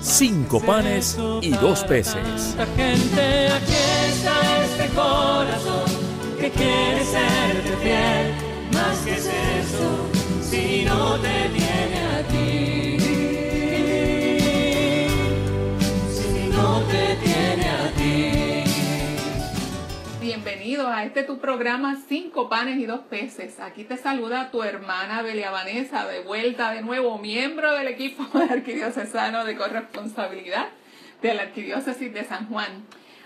cinco panes y dos peces. Gente, aquí está este corazón que quiere serte fiel. Más que es eso, si no te tiene a ti. Si no te tiene a ti. Bienvenidos a este tu programa Cinco panes y dos peces. Aquí te saluda tu hermana Belia Vanessa, de vuelta de nuevo, miembro del equipo de arquidiocesano de corresponsabilidad de la Arquidiócesis de San Juan.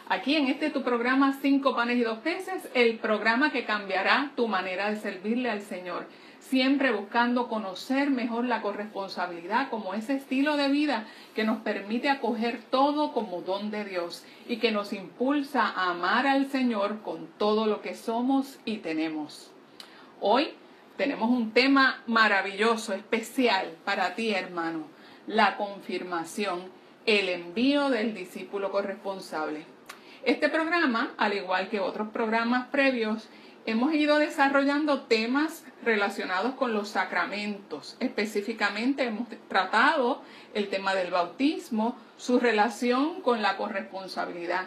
Aquí en este tu programa Cinco panes y dos peces, el programa que cambiará tu manera de servirle al Señor, siempre buscando conocer mejor la corresponsabilidad como ese estilo de vida que nos permite acoger todo como don de Dios y que nos impulsa a amar al Señor con todo lo que somos y tenemos. Hoy tenemos un tema maravilloso, especial para ti, hermano, la confirmación, el envío del discípulo corresponsable. Este programa, al igual que otros programas previos, hemos ido desarrollando temas relacionados con los sacramentos. Específicamente hemos tratado el tema del bautismo, su relación con la corresponsabilidad.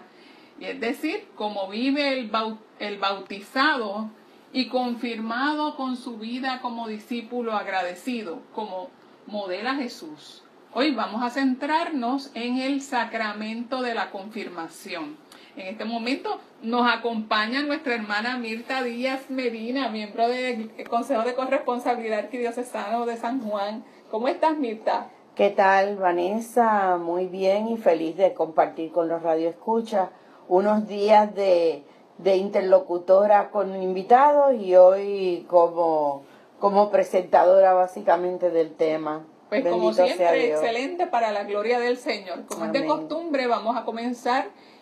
Y es decir, cómo vive el, el bautizado y confirmado con su vida como discípulo agradecido, como modela Jesús. Hoy vamos a centrarnos en el sacramento de la confirmación. En este momento nos acompaña nuestra hermana Mirta Díaz Medina, miembro del Consejo de Corresponsabilidad Arquidiocesano de San Juan. ¿Cómo estás, Mirta? ¿Qué tal, Vanessa? Muy bien y feliz de compartir con los radioescuchas unos días de, de interlocutora con invitados y hoy como, como presentadora básicamente del tema. Pues como Bendito sea siempre, excelente para la gloria del Señor. Como es de Amén. costumbre, vamos a comenzar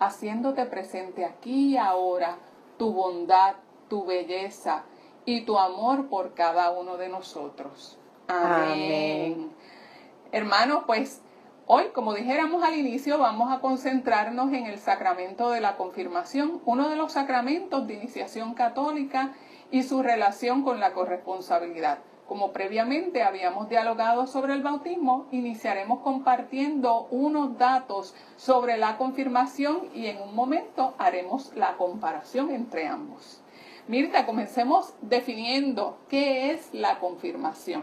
haciéndote presente aquí y ahora tu bondad, tu belleza y tu amor por cada uno de nosotros. Amén. Amén. Hermanos, pues hoy, como dijéramos al inicio, vamos a concentrarnos en el sacramento de la confirmación, uno de los sacramentos de iniciación católica y su relación con la corresponsabilidad. Como previamente habíamos dialogado sobre el bautismo, iniciaremos compartiendo unos datos sobre la confirmación y en un momento haremos la comparación entre ambos. Mirta, comencemos definiendo qué es la confirmación.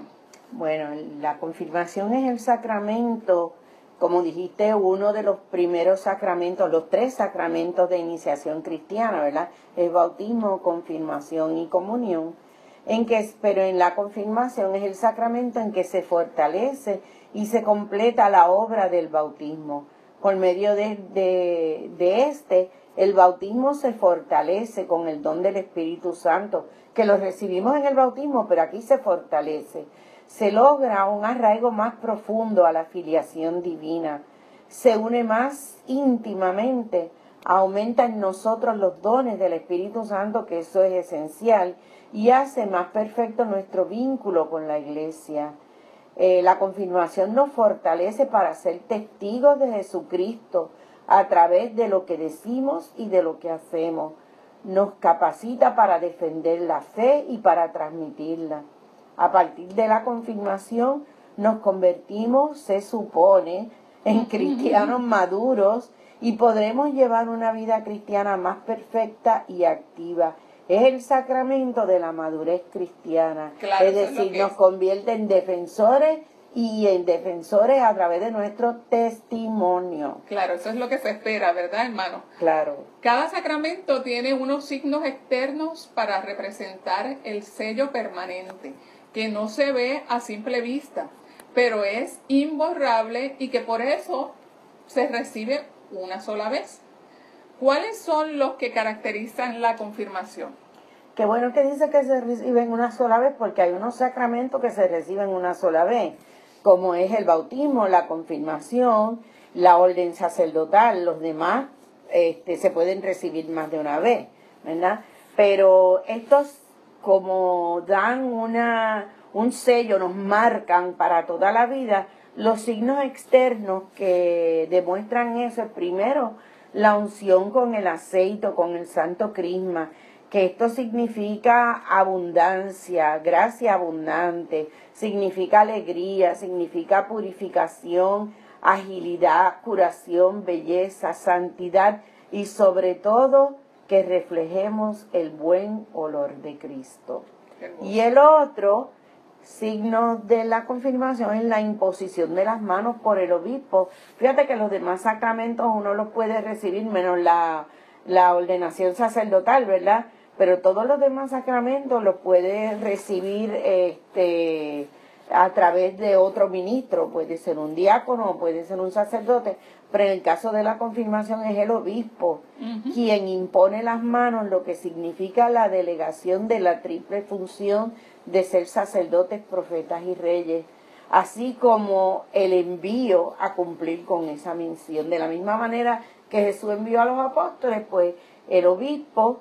Bueno, la confirmación es el sacramento, como dijiste, uno de los primeros sacramentos, los tres sacramentos de iniciación cristiana, ¿verdad? El bautismo, confirmación y comunión. En que, pero en la confirmación es el sacramento en que se fortalece y se completa la obra del bautismo. Por medio de, de, de este, el bautismo se fortalece con el don del Espíritu Santo, que lo recibimos en el bautismo, pero aquí se fortalece se logra un arraigo más profundo a la filiación divina, se une más íntimamente, aumenta en nosotros los dones del Espíritu Santo, que eso es esencial, y hace más perfecto nuestro vínculo con la iglesia. Eh, la confirmación nos fortalece para ser testigos de Jesucristo a través de lo que decimos y de lo que hacemos. Nos capacita para defender la fe y para transmitirla. A partir de la confirmación nos convertimos, se supone, en cristianos maduros y podremos llevar una vida cristiana más perfecta y activa. Es el sacramento de la madurez cristiana. Claro, es decir, nos es. convierte en defensores y en defensores a través de nuestro testimonio. Claro, eso es lo que se espera, ¿verdad, hermano? Claro. Cada sacramento tiene unos signos externos para representar el sello permanente, que no se ve a simple vista, pero es imborrable y que por eso se recibe una sola vez. ¿Cuáles son los que caracterizan la confirmación? Qué bueno que dice que se reciben una sola vez porque hay unos sacramentos que se reciben una sola vez, como es el bautismo, la confirmación, la orden sacerdotal, los demás este, se pueden recibir más de una vez, ¿verdad? Pero estos como dan una, un sello, nos marcan para toda la vida, los signos externos que demuestran eso es primero la unción con el aceite, con el santo crisma, que esto significa abundancia, gracia abundante, significa alegría, significa purificación, agilidad, curación, belleza, santidad y sobre todo que reflejemos el buen olor de Cristo. Y el otro signo de la confirmación es la imposición de las manos por el obispo. Fíjate que los demás sacramentos uno los puede recibir menos la, la ordenación sacerdotal, ¿verdad? Pero todos los demás sacramentos los puede recibir este, a través de otro ministro, puede ser un diácono, puede ser un sacerdote, pero en el caso de la confirmación es el obispo quien impone las manos, lo que significa la delegación de la triple función de ser sacerdotes, profetas y reyes, así como el envío a cumplir con esa misión. De la misma manera que Jesús envió a los apóstoles, pues el obispo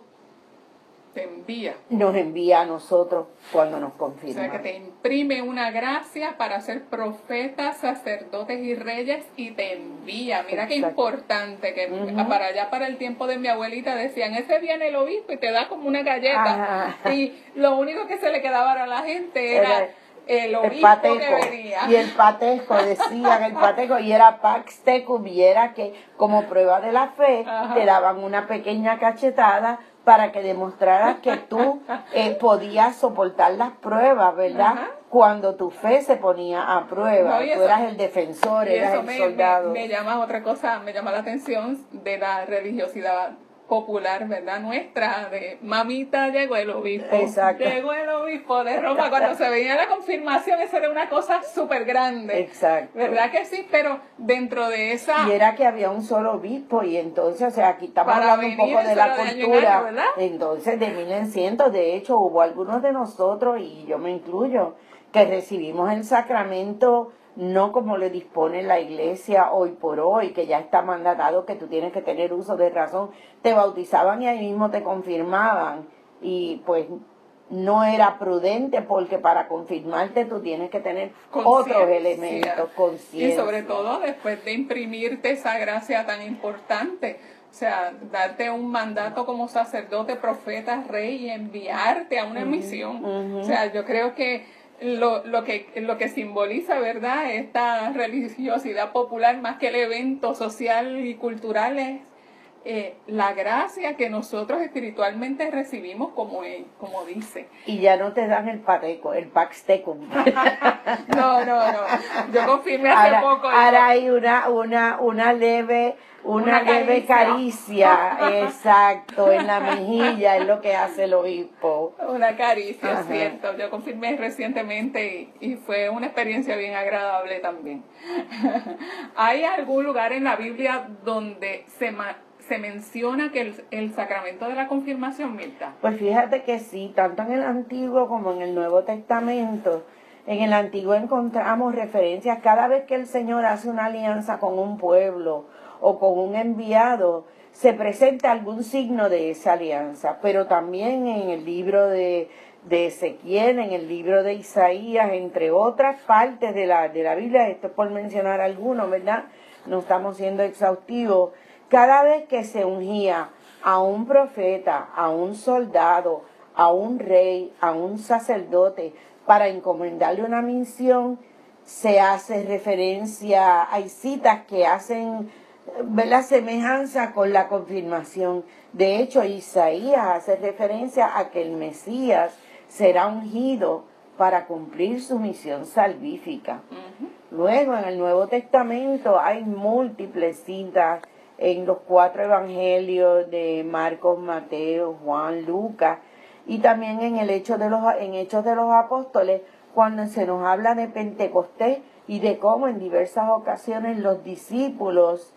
te envía. Nos envía a nosotros cuando nos confirma. O sea, que te imprime una gracia para ser profetas, sacerdotes y reyes y te envía. Mira qué importante que para allá, para el tiempo de mi abuelita, decían, ese viene el obispo y te da como una galleta. Y lo único que se le quedaba a la gente era... el obispo que venía. Y el patejo, decían el patejo, y era pax tecum, y era que como prueba de la fe te daban una pequeña cachetada para que demostraras que tú eh, podías soportar las pruebas, ¿verdad? Cuando tu fe se ponía a prueba, tú eras el defensor, eras el soldado. Me, me, llama otra cosa, me llama la atención de la religiosidad popular, ¿verdad? Nuestra, de mamita llegó el obispo. Exacto. Llegó el obispo de Roma. Cuando se veía la confirmación, eso era una cosa súper grande. Exacto. ¿Verdad que sí? Pero dentro de esa... Y era que había un solo obispo y entonces, o sea, aquí estamos hablando un poco de la cultura. entonces, de 1100, de hecho, hubo algunos de nosotros, y yo me incluyo, que recibimos el sacramento no como le dispone la iglesia hoy por hoy, que ya está mandatado que tú tienes que tener uso de razón, te bautizaban y ahí mismo te confirmaban. Y pues no era prudente porque para confirmarte tú tienes que tener otros elementos, Y sobre todo después de imprimirte esa gracia tan importante. O sea, darte un mandato como sacerdote, profeta, rey y enviarte a una misión. O sea, yo creo que lo, lo, que, lo que simboliza, ¿verdad? Esta religiosidad popular más que el evento social y cultural es eh, la gracia que nosotros espiritualmente recibimos como, como dice. Y ya no te dan el pateco, el paxtecum. no, no, no. Yo confirmé hace poco. Ahora hay una, una, una leve una, leve caricia, exacto, en la mejilla es lo que hace el obispo. Una caricia, cierto. Yo confirmé recientemente y, fue una experiencia bien agradable también. ¿Hay algún lugar en la Biblia donde se, se menciona que el, el, sacramento de la confirmación, Mirta? Pues fíjate que sí, tanto en el Antiguo como en el Nuevo Testamento. En el Antiguo encontramos referencias cada vez que el Señor hace una alianza con un pueblo o con un enviado, se presenta algún signo de esa alianza, pero también en el libro de, de Ezequiel, en el libro de Isaías, entre otras partes de la, de la Biblia, esto es por mencionar algunos, ¿verdad? No estamos siendo exhaustivos. Cada vez que se ungía a un profeta, a un soldado, a un rey, a un sacerdote, para encomendarle una misión, se hace referencia, hay citas que hacen la semejanza con la confirmación. De hecho, Isaías hace referencia a que el Mesías será ungido para cumplir su misión salvífica. Luego en el Nuevo Testamento hay múltiples citas en los cuatro evangelios de Marcos, Mateo, Juan, Lucas y también en el hecho de los en Hechos de los Apóstoles cuando se nos habla de Pentecostés y de cómo en diversas ocasiones los discípulos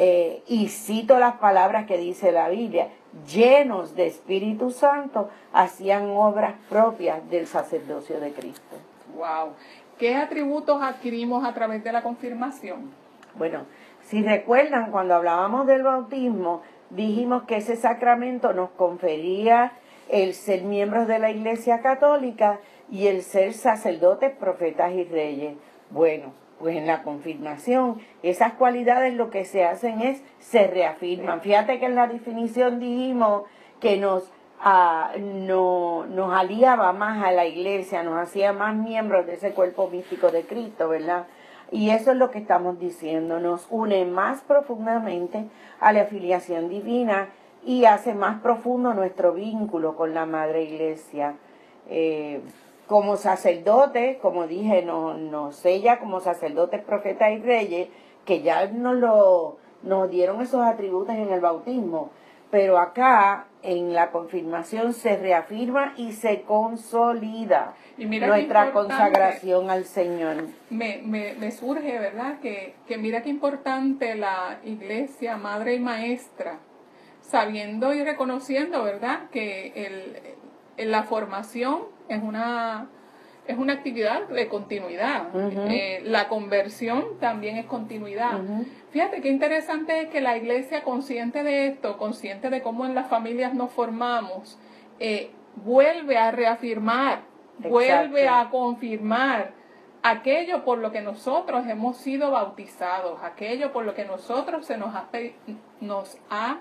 eh, y cito las palabras que dice la Biblia, llenos de Espíritu Santo, hacían obras propias del sacerdocio de Cristo. Wow. ¿Qué atributos adquirimos a través de la confirmación? Bueno, si recuerdan, cuando hablábamos del bautismo, dijimos que ese sacramento nos confería el ser miembros de la Iglesia Católica y el ser sacerdotes, profetas y reyes. Bueno, pues en la confirmación, esas cualidades lo que se hacen es, se reafirman. Fíjate que en la definición dijimos que nos, ah, no, nos aliaba más a la iglesia, nos hacía más miembros de ese cuerpo místico de Cristo, ¿verdad? Y eso es lo que estamos diciendo, nos une más profundamente a la afiliación divina y hace más profundo nuestro vínculo con la Madre Iglesia. Eh, como sacerdotes, como dije, nos, nos sella como sacerdotes, profetas y reyes, que ya nos, lo, nos dieron esos atributos en el bautismo. Pero acá, en la confirmación, se reafirma y se consolida nuestra consagración al Señor. Me, me, me, surge, ¿verdad? Que, que mira qué importante la iglesia, madre y maestra, sabiendo y reconociendo, ¿verdad? Que el, la formación es una, es una actividad de continuidad. Eh, la conversión también es continuidad. Fíjate qué interesante es que la iglesia, consciente de esto, consciente de cómo en las familias nos formamos, eh, vuelve a reafirmar, vuelve a confirmar aquello por lo que nosotros hemos sido bautizados, aquello por lo que nosotros se nos ha, nos ha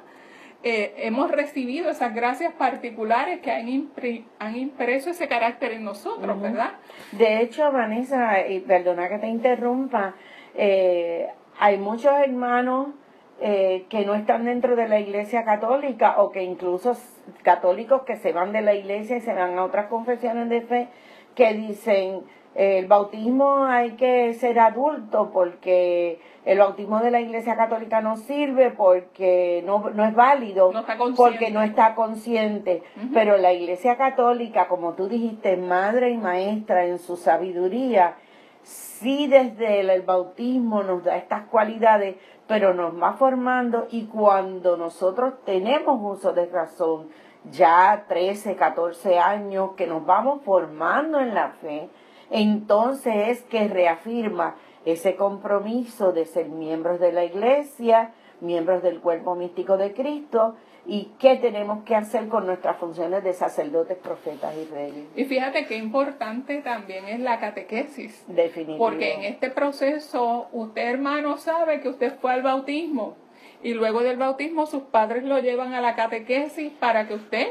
eh, hemos recibido esas gracias particulares que han, han impreso ese carácter en nosotros, ¿verdad? De hecho, Vanessa, y perdona que te interrumpa, eh, hay muchos hermanos eh, que no están dentro de la iglesia católica o que incluso católicos que se van de la iglesia y se van a otras confesiones de fe que dicen el bautismo hay que ser adulto porque el bautismo de la Iglesia Católica no sirve porque no, no es válido, porque no está consciente. Pero la Iglesia Católica, como tú dijiste, madre y maestra en su sabiduría, sí desde el, el bautismo nos da estas cualidades, pero nos va formando y cuando nosotros tenemos uso de razón, ya 13, 14 años que nos vamos formando en la fe, entonces es que reafirma ese compromiso de ser miembros de la iglesia, miembros del cuerpo místico de Cristo y qué tenemos que hacer con nuestras funciones de sacerdotes, profetas y reyes. Y fíjate qué importante también es la catequesis. Definitivamente. Porque en este proceso usted hermano sabe que usted fue al bautismo y luego del bautismo sus padres lo llevan a la catequesis para que usted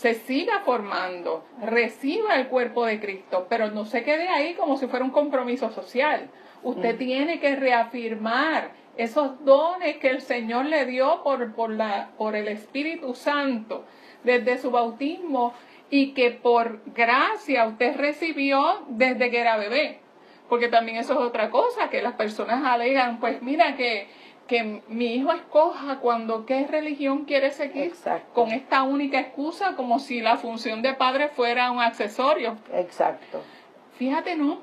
se siga formando, reciba el cuerpo de Cristo, pero no se quede ahí como si fuera un compromiso social. Usted mm. tiene que reafirmar esos dones que el Señor le dio por, por, la, por el Espíritu Santo desde su bautismo y que por gracia usted recibió desde que era bebé. Porque también eso es otra cosa, que las personas alegan, pues mira que que mi hijo escoja cuando qué religión quiere seguir con esta única excusa como si la función de padre fuera un accesorio. Exacto. Fíjate, ¿no?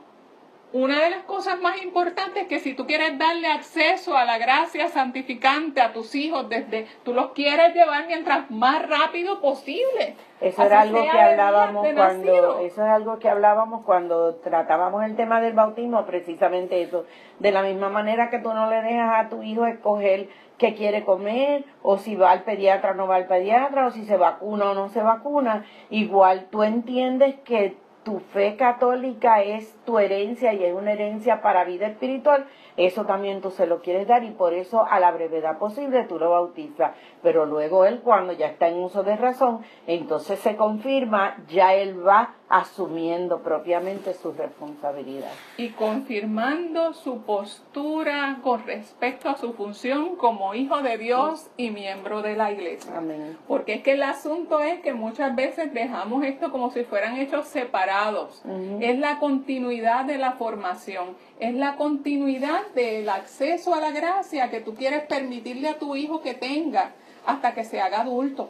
Una de las cosas más importantes es que si tú quieres darle acceso a la gracia santificante a tus hijos desde tú los quieres llevar mientras más rápido posible. Eso era algo que hablábamos cuando eso es algo que hablábamos cuando tratábamos el tema del bautismo, precisamente eso. De la misma manera que tú no le dejas a tu hijo escoger qué quiere comer o si va al pediatra o no va al pediatra o si se vacuna o no se vacuna, igual tú entiendes que tu fe católica es tu herencia y es una herencia para vida espiritual, eso también tú se lo quieres dar y por eso a la brevedad posible tú lo bautizas. Pero luego él cuando ya está en uso de razón, entonces se confirma, ya él va asumiendo propiamente su responsabilidad. Y confirmando su postura con respecto a su función como hijo de Dios y miembro de la iglesia. Amén. Porque es que el asunto es que muchas veces dejamos esto como si fueran hechos separados. Es la continuidad de la formación, es la continuidad del acceso a la gracia que tú quieres permitirle a tu hijo que tenga hasta que se haga adulto,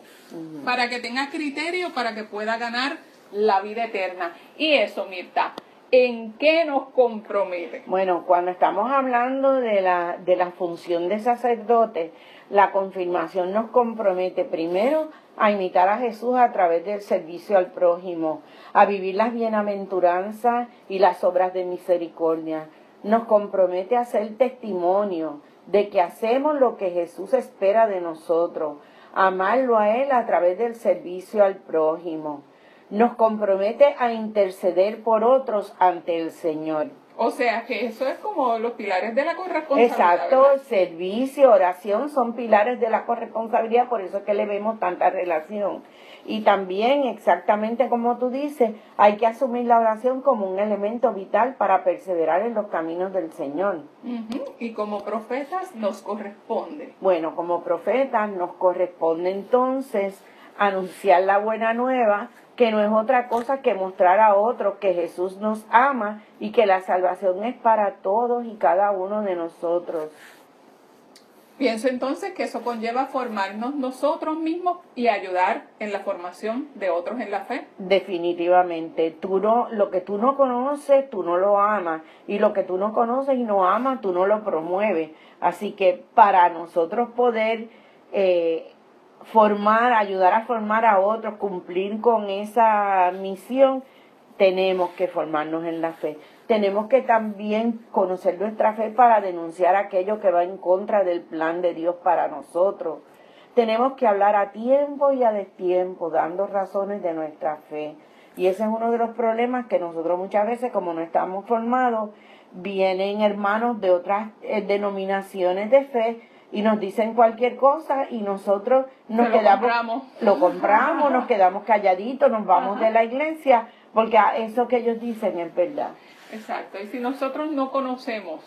para que tenga criterio, para que pueda ganar la vida eterna. Y eso, Mirta, ¿en qué nos compromete? Bueno, cuando estamos hablando de la, de la función de sacerdote, la confirmación nos compromete primero a imitar a Jesús a través del servicio al prójimo, a vivir las bienaventuranzas y las obras de misericordia. Nos compromete a ser testimonio de que hacemos lo que Jesús espera de nosotros, amarlo a Él a través del servicio al prójimo nos compromete a interceder por otros ante el Señor. O sea que eso es como los pilares de la corresponsabilidad. Exacto, ¿verdad? servicio, oración son pilares de la corresponsabilidad, por eso es que le vemos tanta relación. Y también, exactamente como tú dices, hay que asumir la oración como un elemento vital para perseverar en los caminos del Señor. Y como profetas nos corresponde. Bueno, como profetas nos corresponde entonces anunciar la buena nueva, que no es otra cosa que mostrar a otros que Jesús nos ama y que la salvación es para todos y cada uno de nosotros. Pienso entonces que eso conlleva formarnos nosotros mismos y ayudar en la formación de otros en la fe. Definitivamente, tú no, lo que tú no conoces, tú no lo amas, y lo que tú no conoces y no amas, tú no lo promueves. Así que para nosotros poder eh, formar, ayudar a formar a otros, cumplir con esa misión, tenemos que formarnos en la fe. Tenemos que también conocer nuestra fe para denunciar aquello que va en contra del plan de Dios para nosotros. Tenemos que hablar a tiempo y a destiempo, dando razones de nuestra fe. Y ese es uno de los problemas que nosotros muchas veces, como no estamos formados, vienen hermanos de otras eh, denominaciones de fe y nos dicen cualquier cosa y nosotros nos lo quedamos compramos. lo compramos, nos quedamos calladitos, nos vamos de la iglesia porque eso que ellos dicen es verdad. Exacto. Y si nosotros no conocemos,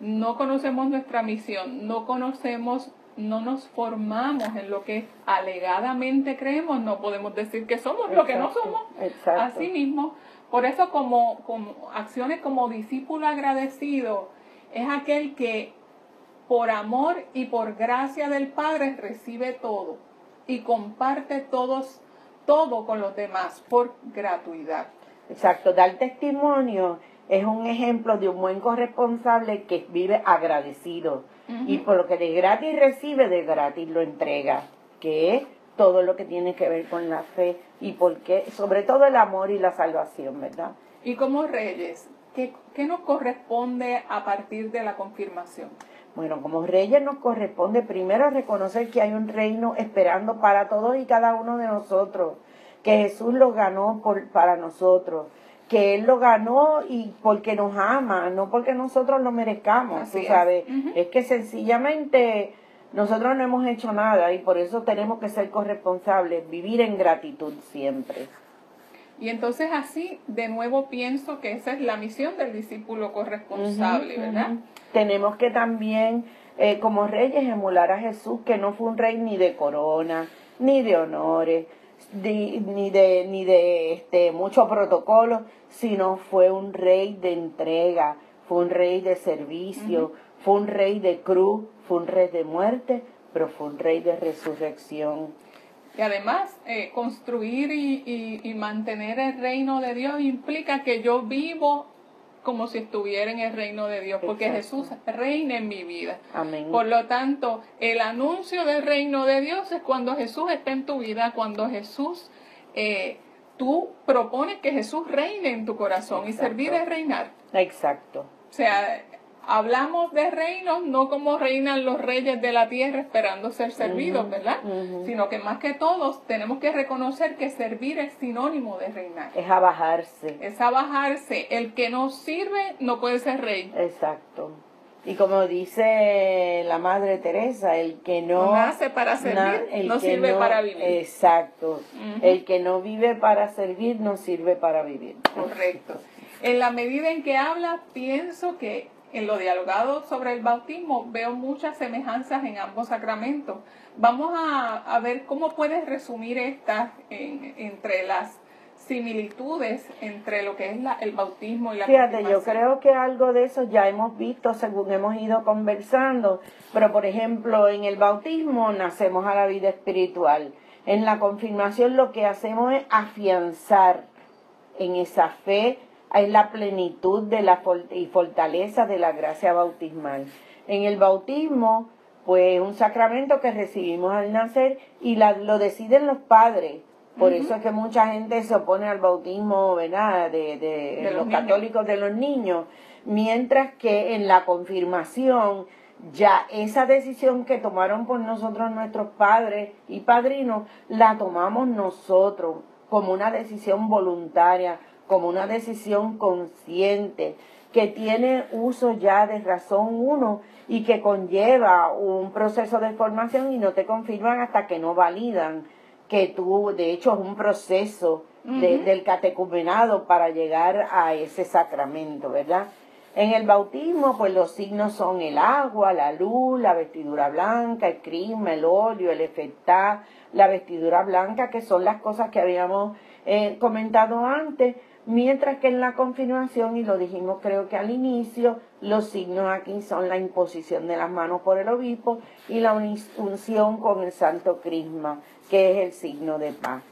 no conocemos nuestra misión, no conocemos, no nos formamos en lo que alegadamente creemos, no podemos decir que somos lo que no somos. exacto. Así mismo. Por eso como, como acciones como discípulo agradecido es aquel que por amor y por gracia del Padre recibe todo y comparte todos todo con los demás por gratuidad. Exacto, dar testimonio es un ejemplo de un buen corresponsable que vive agradecido y por lo que de gratis recibe, de gratis lo entrega, que es todo lo que tiene que ver con la fe y porque, sobre todo el amor y la salvación, ¿verdad? Y como reyes, ¿qué, qué nos corresponde a partir de la confirmación? Bueno, como reyes nos corresponde primero reconocer que hay un reino esperando para todos y cada uno de nosotros, que Jesús lo ganó por, para nosotros, que Él lo ganó y porque nos ama, no porque nosotros lo merezcamos, Así tú es. sabes. Es que sencillamente nosotros no hemos hecho nada y por eso tenemos que ser corresponsables, vivir en gratitud siempre. Y entonces así, de nuevo pienso que esa es la misión del discípulo corresponsable, ¿verdad? Tenemos que también, eh, como reyes, emular a Jesús, que no fue un rey ni de corona, ni de honores, ni, ni de, ni de este, mucho protocolo, sino fue un rey de entrega, fue un rey de servicio, fue un rey de cruz, fue un rey de muerte, pero fue un rey de resurrección. Y además, eh, construir y, y- y mantener el reino de Dios implica que yo vivo como si estuviera en el reino de Dios, porque Exacto. Jesús reina en mi vida. Amén. Por lo tanto, el anuncio del reino de Dios es cuando Jesús está en tu vida, cuando Jesús, eh, tú propones que Jesús reine en tu corazón y servir es reinar. Exacto. O sea, hablamos de reinos no como reinan los reyes de la tierra esperando ser servidos, ¿verdad? Sino que más que todos tenemos que reconocer que servir es sinónimo de reinar. Es abajarse. Es abajarse. El que no sirve no puede ser rey. Exacto. Y como dice la Madre Teresa, el que no, No nace para servir, el no sirve para vivir. Exacto. El que no vive para servir, no sirve para vivir. Correcto. En la medida en que habla, pienso que en lo dialogado sobre el bautismo veo muchas semejanzas en ambos sacramentos. Vamos a, a ver cómo puedes resumir estas en- entre las similitudes entre lo que es la- el bautismo y la Fíjate, yo creo que algo de eso ya hemos visto según hemos ido conversando, pero por ejemplo en el bautismo nacemos a la vida espiritual. En la confirmación lo que hacemos es afianzar en esa fe, en la plenitud de la y fortaleza de la gracia bautismal. En el bautismo, pues un sacramento que recibimos al nacer y la- lo deciden los padres. Por eso es que mucha gente se opone al bautismo, ¿verdad? De, de, De los, católicos de los niños. Mientras que en la confirmación, ya esa decisión que tomaron por nosotros nuestros padres y padrinos, la tomamos nosotros como una decisión voluntaria, como una decisión consciente, que tiene uso ya de razón uno y que conlleva un proceso de formación y no te confirman hasta que no validan que tú, de hecho, es un proceso de- del catecumenado para llegar a ese sacramento, ¿verdad? En el bautismo, pues los signos son el agua, la luz, la vestidura blanca, el crisma, el óleo, el efectá, la vestidura blanca, que son las cosas que habíamos eh, comentado antes, mientras que en la confirmación, y lo dijimos creo que al inicio, los signos aquí son la imposición de las manos por el obispo y la unción con el santo crisma, que es el signo de paz.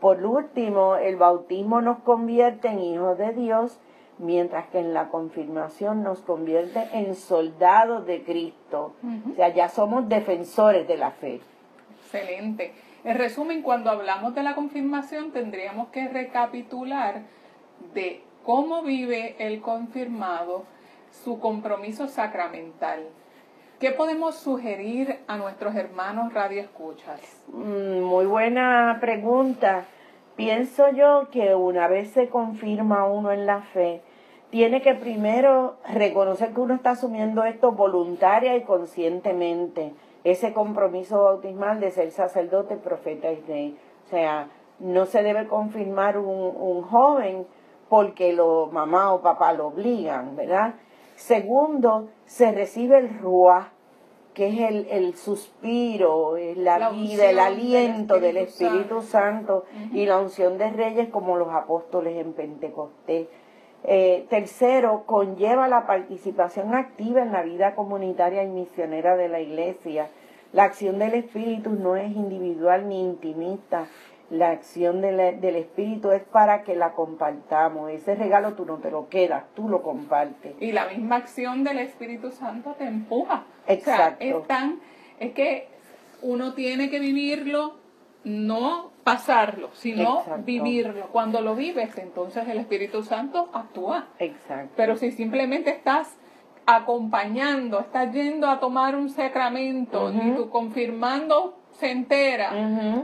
Por último, el bautismo nos convierte en hijos de Dios, mientras que en la confirmación nos convierte en soldados de Cristo. O sea, ya somos defensores de la fe. Excelente. En resumen, cuando hablamos de la confirmación, tendríamos que recapitular de cómo vive el confirmado su compromiso sacramental. ¿Qué podemos sugerir a nuestros hermanos radioescuchas? Mm, Muy buena pregunta. Pienso yo que una vez se confirma uno en la fe, tiene que primero reconocer que uno está asumiendo esto voluntaria y conscientemente, ese compromiso bautismal de ser sacerdote, profeta y rey. O sea, no se debe confirmar un, un joven porque lo mamá o papá lo obligan, ¿verdad? Segundo, se recibe el ruá, que es el, el suspiro, es la, La vida, el del aliento del Espíritu Espíritu Santo, y la unción de reyes como los apóstoles en Pentecostés. Eh, tercero, conlleva la participación activa en la vida comunitaria y misionera de la iglesia. La acción del Espíritu no es individual ni intimista. La acción de la- del Espíritu es para que la compartamos. Ese regalo tú no te lo quedas, tú lo compartes. Y la misma acción del Espíritu Santo te empuja. Exacto. O sea, es, tan- es que uno tiene que vivirlo, no pasarlo, sino Exacto. vivirlo. Cuando lo vives, entonces el Espíritu Santo actúa. Exacto. Pero si simplemente estás acompañando, estás yendo a tomar un sacramento, Ujú. ni tú confirmando se entera,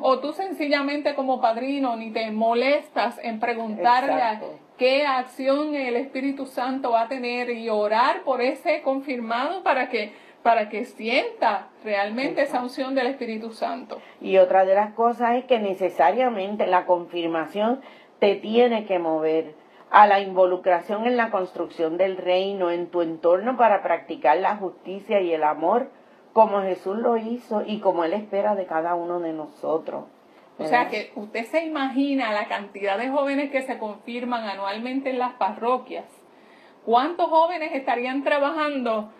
o tú sencillamente como padrino ni te molestas en preguntarle Exacto. qué acción el Espíritu Santo va a tener y orar por ese confirmado para que para que sienta realmente esa unción del Espíritu Santo. Y otra de las cosas es que necesariamente la confirmación te tiene que mover a la involucración en la construcción del reino, en tu entorno para practicar la justicia y el amor, como Jesús lo hizo y como Él espera de cada uno de nosotros. O sea que usted se imagina la cantidad de jóvenes que se confirman anualmente en las parroquias. ¿Cuántos jóvenes estarían trabajando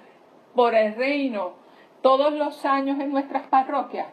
por el reino todos los años en nuestras parroquias?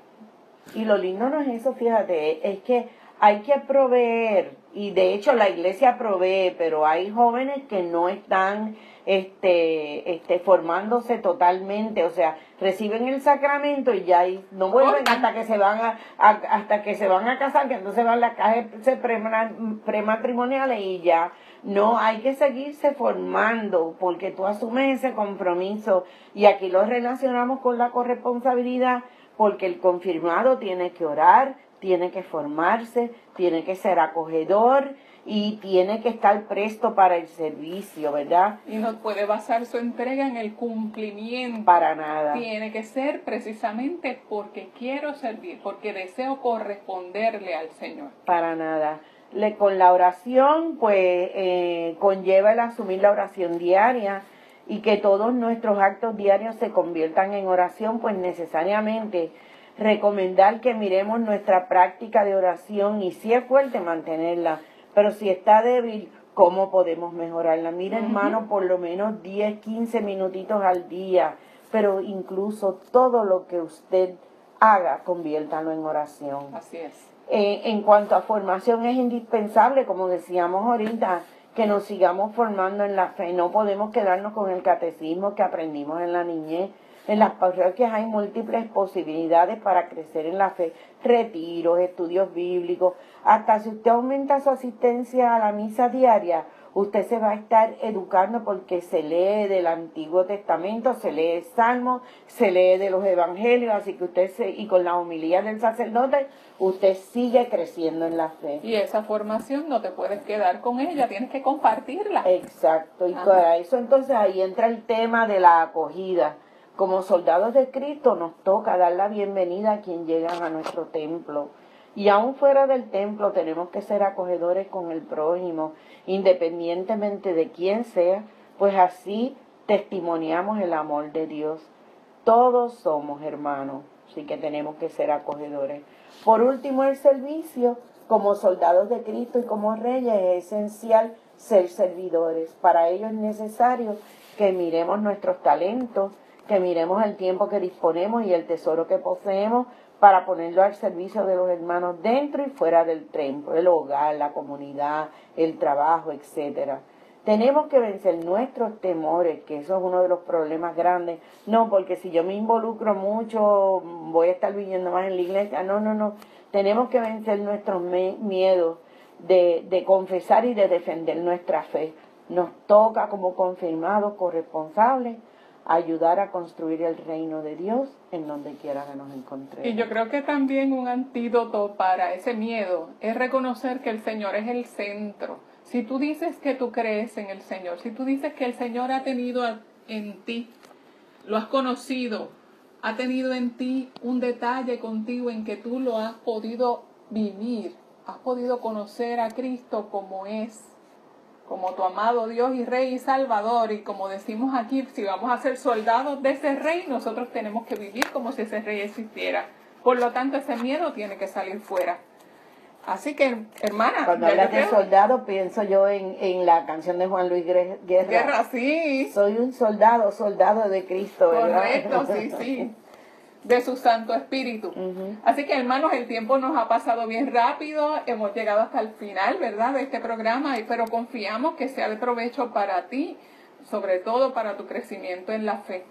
Y lo lindo no es eso, fíjate, es que hay que proveer, y de hecho la iglesia provee, pero hay jóvenes que no están este, este, formándose totalmente, o sea, reciben el sacramento y ya ahí no vuelven hasta que se van a, a- hasta que se van a casar, que entonces van las cajas prema- prematrimoniales y ya. No, hay que seguirse formando porque tú asumes ese compromiso y aquí lo relacionamos con la corresponsabilidad porque el confirmado tiene que orar, tiene que formarse, tiene que ser acogedor y tiene que estar presto para el servicio, ¿verdad? Y no puede basar su entrega en el cumplimiento. Para nada. Tiene que ser precisamente porque quiero servir, porque deseo corresponderle al Señor. Para nada. Le, con la oración, pues eh, conlleva el asumir la oración diaria y que todos nuestros actos diarios se conviertan en oración, pues necesariamente recomendar que miremos nuestra práctica de oración y si es fuerte mantenerla pero si está débil, ¿cómo podemos mejorarla? Mira, hermano, por lo menos 10, 15 minutitos al día, pero incluso todo lo que usted haga, conviértalo en oración. Así es. Eh, en cuanto a formación, es indispensable, como decíamos ahorita, que nos sigamos formando en la fe. No podemos quedarnos con el catecismo que aprendimos en la niñez. En las parroquias hay múltiples posibilidades para crecer en la fe, retiros, estudios bíblicos, hasta si usted aumenta su asistencia a la misa diaria, usted se va a estar educando porque se lee del Antiguo Testamento, se lee Salmos, se lee de los Evangelios, así que usted se, y con la humildad del sacerdote, usted sigue creciendo en la fe. Y esa formación no te puedes quedar con ella, tienes que compartirla. Exacto, y para eso entonces ahí entra el tema de la acogida. Como soldados de Cristo nos toca dar la bienvenida a quien llega a nuestro templo y aún fuera del templo tenemos que ser acogedores con el prójimo, independientemente de quién sea, pues así testimoniamos el amor de Dios. Todos somos hermanos, así que tenemos que ser acogedores. Por último, el servicio, como soldados de Cristo y como reyes, es esencial ser servidores. Para ello es necesario que miremos nuestros talentos, que miremos el tiempo que disponemos y el tesoro que poseemos para ponerlo al servicio de los hermanos dentro y fuera del templo, el hogar, la comunidad, el trabajo, etcétera. Tenemos que vencer nuestros temores, que eso es uno de los problemas grandes. No, porque si yo me involucro mucho, voy a estar viviendo más en la iglesia. No, no, no. Tenemos que vencer nuestros miedos de, de confesar y de defender nuestra fe. Nos toca como confirmados, corresponsables, ayudar a construir el reino de Dios en donde quiera que nos encontremos. Y yo creo que también un antídoto para ese miedo es reconocer que el Señor es el centro. Si tú dices que tú crees en el Señor, si tú dices que el Señor ha tenido en ti, lo has conocido, ha tenido en ti un detalle contigo en que tú lo has podido vivir, has podido conocer a Cristo como es, como tu amado Dios y Rey y Salvador. Y como decimos aquí, si vamos a ser soldados de ese Rey, nosotros tenemos que vivir como si ese Rey existiera. Por lo tanto, ese miedo tiene que salir fuera. Así que, hermana. Cuando hablas de soldado, pienso yo en, en, la canción de Juan Luis Guerra. Guerra, sí. Soy un soldado, soldado de Cristo, ¿verdad? Correcto, sí, sí de su Santo Espíritu. Así que hermanos, el tiempo nos ha pasado bien rápido, hemos llegado hasta el final, ¿verdad?, de este programa, pero confiamos que sea de provecho para ti, sobre todo para tu crecimiento en la fe.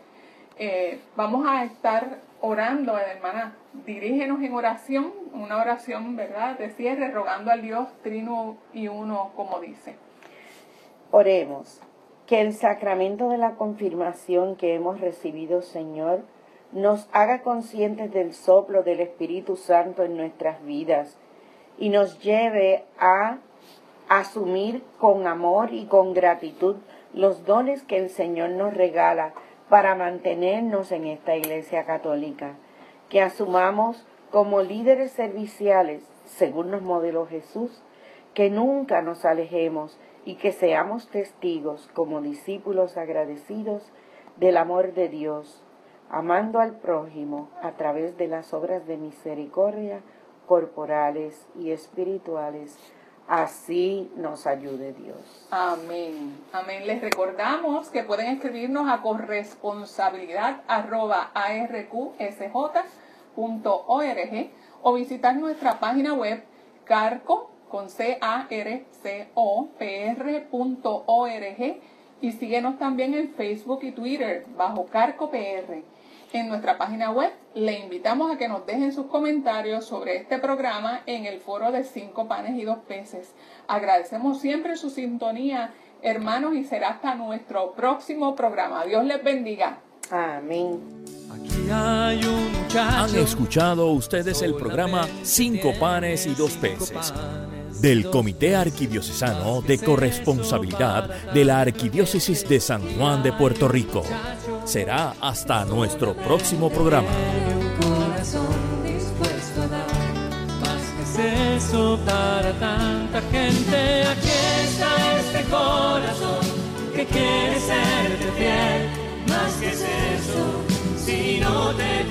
Eh, vamos a estar orando, hermana, dirígenos en oración, una oración, ¿verdad?, de cierre, rogando al Dios trino y uno, como dice. Oremos. Que el sacramento de la confirmación que hemos recibido, Señor, nos haga conscientes del soplo del Espíritu Santo en nuestras vidas y nos lleve a asumir con amor y con gratitud los dones que el Señor nos regala para mantenernos en esta Iglesia Católica, que asumamos como líderes serviciales, según nos modeló Jesús, que nunca nos alejemos y que seamos testigos como discípulos agradecidos del amor de Dios amando al prójimo a través de las obras de misericordia corporales y espirituales. Así nos ayude Dios. Amén. Amén. Les recordamos que pueden escribirnos a corresponsabilidad o visitar nuestra página web carco con c y síguenos también en Facebook y Twitter bajo Carco PR en nuestra página web. Le invitamos a que nos dejen sus comentarios sobre este programa en el foro de cinco panes y dos peces. Agradecemos siempre su sintonía, hermanos, y será hasta nuestro próximo programa. Dios les bendiga. Amén. Aquí hay un Han escuchado ustedes el programa Cinco panes y dos peces del Comité Arquidiocesano de Corresponsabilidad de la Arquidiócesis de San Juan de Puerto Rico. Será hasta nuestro próximo programa. eso para tanta gente. Aquí está este corazón que quiere serte fiel. Más que es eso, si no te